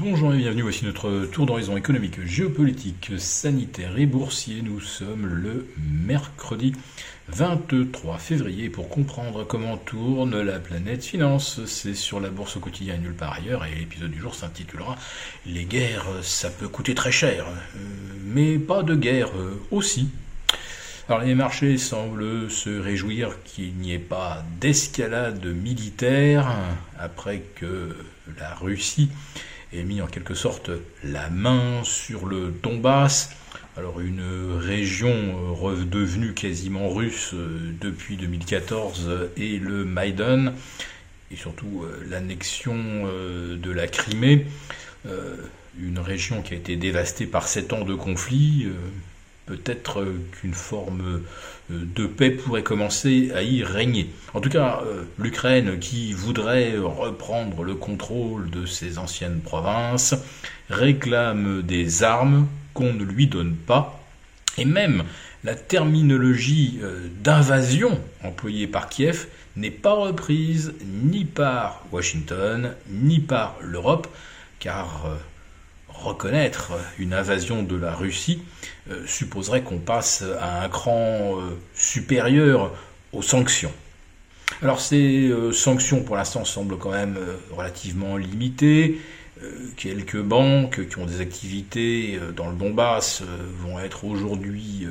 Bonjour et bienvenue, voici notre tour d'horizon économique, géopolitique, sanitaire et boursier. Nous sommes le mercredi 23 février pour comprendre comment tourne la planète finance. C'est sur la bourse au quotidien nulle part ailleurs et l'épisode du jour s'intitulera Les guerres, ça peut coûter très cher, euh, mais pas de guerre euh, aussi. Alors les marchés semblent se réjouir qu'il n'y ait pas d'escalade militaire après que la Russie ait mis en quelque sorte la main sur le Donbass. Alors une région redevenue quasiment russe depuis 2014 et le Maïdan, et surtout euh, l'annexion euh, de la Crimée, euh, une région qui a été dévastée par sept ans de conflit, peut-être qu'une forme de paix pourrait commencer à y régner. En tout cas, euh, l'Ukraine qui voudrait reprendre le contrôle de ses anciennes provinces réclame des armes qu'on ne lui donne pas, et même la terminologie euh, d'invasion employée par Kiev n'est pas reprise ni par Washington ni par l'Europe, car euh, reconnaître une invasion de la Russie euh, supposerait qu'on passe à un cran euh, supérieur aux sanctions. Alors ces euh, sanctions pour l'instant semblent quand même relativement limitées. quelques banques qui ont des activités dans le Donbass vont être aujourd'hui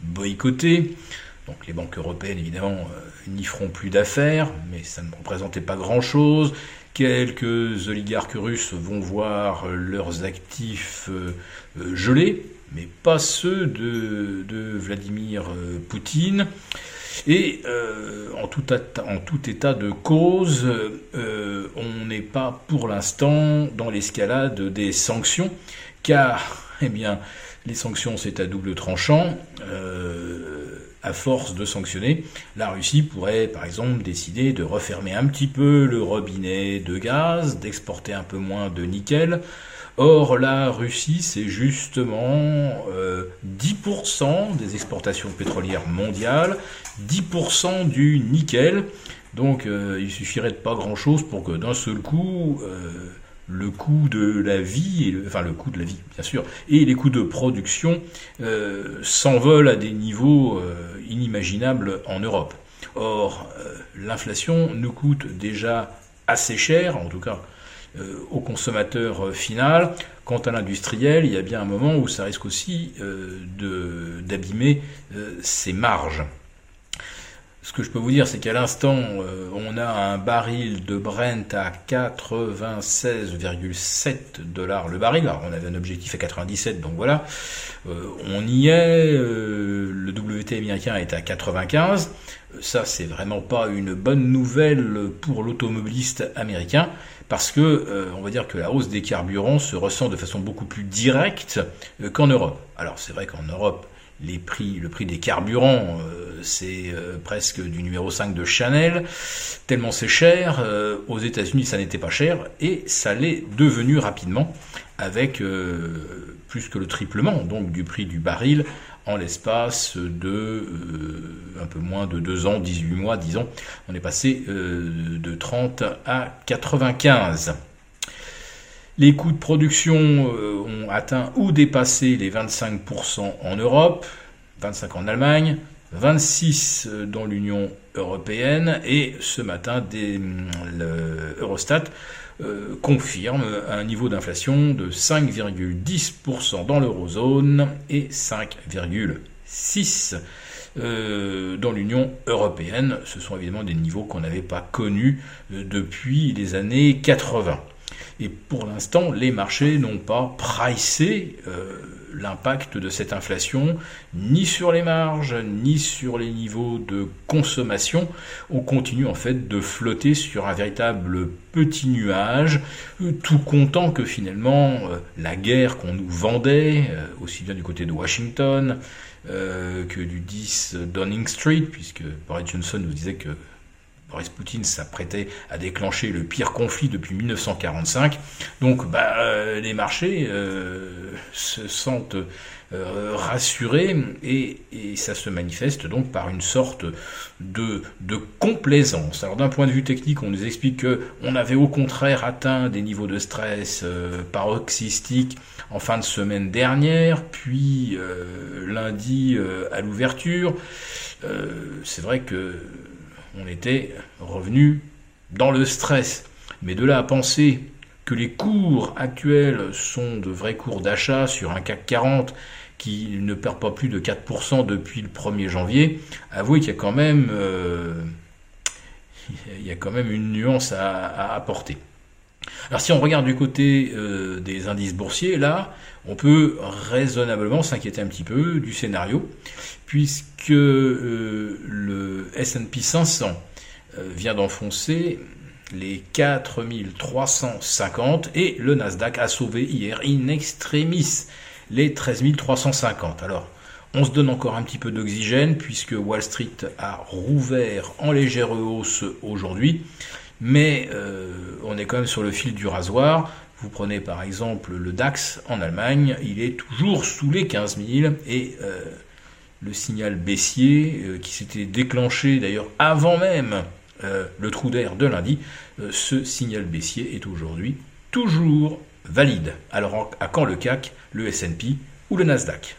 boycottées. Donc les banques européennes, évidemment, n'y feront plus d'affaires, mais ça ne représentait pas grand-chose. Quelques oligarques russes vont voir leurs actifs gelés, mais pas ceux de, Vladimir euh, Poutine. Et euh, en, tout état, de cause, euh, on n'est pas pour l'instant dans l'escalade des sanctions, car eh bien, les sanctions c'est à double tranchant. Force de sanctionner, la Russie pourrait par exemple décider de refermer un petit peu le robinet de gaz, d'exporter un peu moins de nickel, Or, la Russie, c'est justement 10% euh, des exportations pétrolières mondiales, 10% du nickel. Donc, euh, il suffirait de pas grand-chose pour que d'un seul coup, euh, le coût de la vie, enfin le coût de la vie, bien sûr, et les coûts de production s'envolent à des niveaux inimaginables en Europe. Or, l'inflation nous coûte déjà assez cher, en tout cas euh, au consommateur euh, final. Quant à l'industriel, il y a bien un moment où ça risque aussi euh, d'abîmer ses marges. Ce que je peux vous dire, c'est qu'à l'instant, on a un baril de Brent à 96,7 dollars le baril. Alors, on avait un objectif à 97, donc voilà. on y est. le WT américain est à 95. Ça, c'est vraiment pas une bonne nouvelle pour l'automobiliste américain parce que euh, on va dire que la hausse des carburants se ressent de façon beaucoup plus directe euh, qu'en Europe. Alors c'est vrai qu'en Europe, les prix, le prix des carburants, euh, c'est presque du numéro 5 de Chanel, tellement c'est cher. aux États-Unis, ça n'était pas cher et ça l'est devenu rapidement avec plus que le triplement donc du prix du baril en l'espace de euh, un peu moins de 2 ans, 18 mois, disons. On est passé euh, de 30 à 95. Les coûts de production euh, ont atteint ou dépassé les 25% en Europe, 25 en Allemagne, 26 dans l'Union européenne et ce matin l'Eurostat euh, confirme un niveau d'inflation de 5,10% dans l'eurozone et 5,6% euh, dans l'Union européenne. Ce sont évidemment des niveaux qu'on n'avait pas connus euh, depuis les années 80. Et pour l'instant, les marchés n'ont pas pricé l'impact de cette inflation, ni sur les marges, ni sur les niveaux de consommation. On continue en fait de flotter sur un véritable petit nuage, euh, tout content que finalement euh, la guerre qu'on nous vendait, euh, aussi bien du côté de Washington que du 10 Downing Street, puisque Boris Johnson nous disait que Boris Poutine s'apprêtait à déclencher le pire conflit depuis 1945. Donc bah, euh, les marchés euh, se sentent euh, rassuré et, ça se manifeste donc par une sorte de, complaisance. Alors d'un point de vue technique, on nous explique que on avait au contraire atteint des niveaux de stress paroxystiques en fin de semaine dernière, puis lundi à l'ouverture. C'est vrai que on était revenu dans le stress. Mais de là à penser que les cours actuels sont de vrais cours d'achat sur un CAC 40 qui ne perd pas plus de 4% depuis le 1er janvier, avouez qu'il y a quand même, euh, il y a quand même une nuance à, apporter. Alors si on regarde du côté euh, des indices boursiers, là, on peut raisonnablement s'inquiéter un petit peu du scénario, puisque euh, le S&P 500 vient d'enfoncer les 4350 et le Nasdaq a sauvé hier in extremis les 13 350. Alors, on se donne encore un petit peu d'oxygène puisque Wall Street a rouvert en légère hausse aujourd'hui, mais euh, on est quand même sur le fil du rasoir. Vous prenez par exemple le DAX en Allemagne, il est toujours sous les 15 000 et euh, le signal baissier euh, qui s'était déclenché d'ailleurs avant même le trou d'air de lundi, ce signal baissier est aujourd'hui toujours valide. Alors à quand le CAC, le S&P ou le Nasdaq?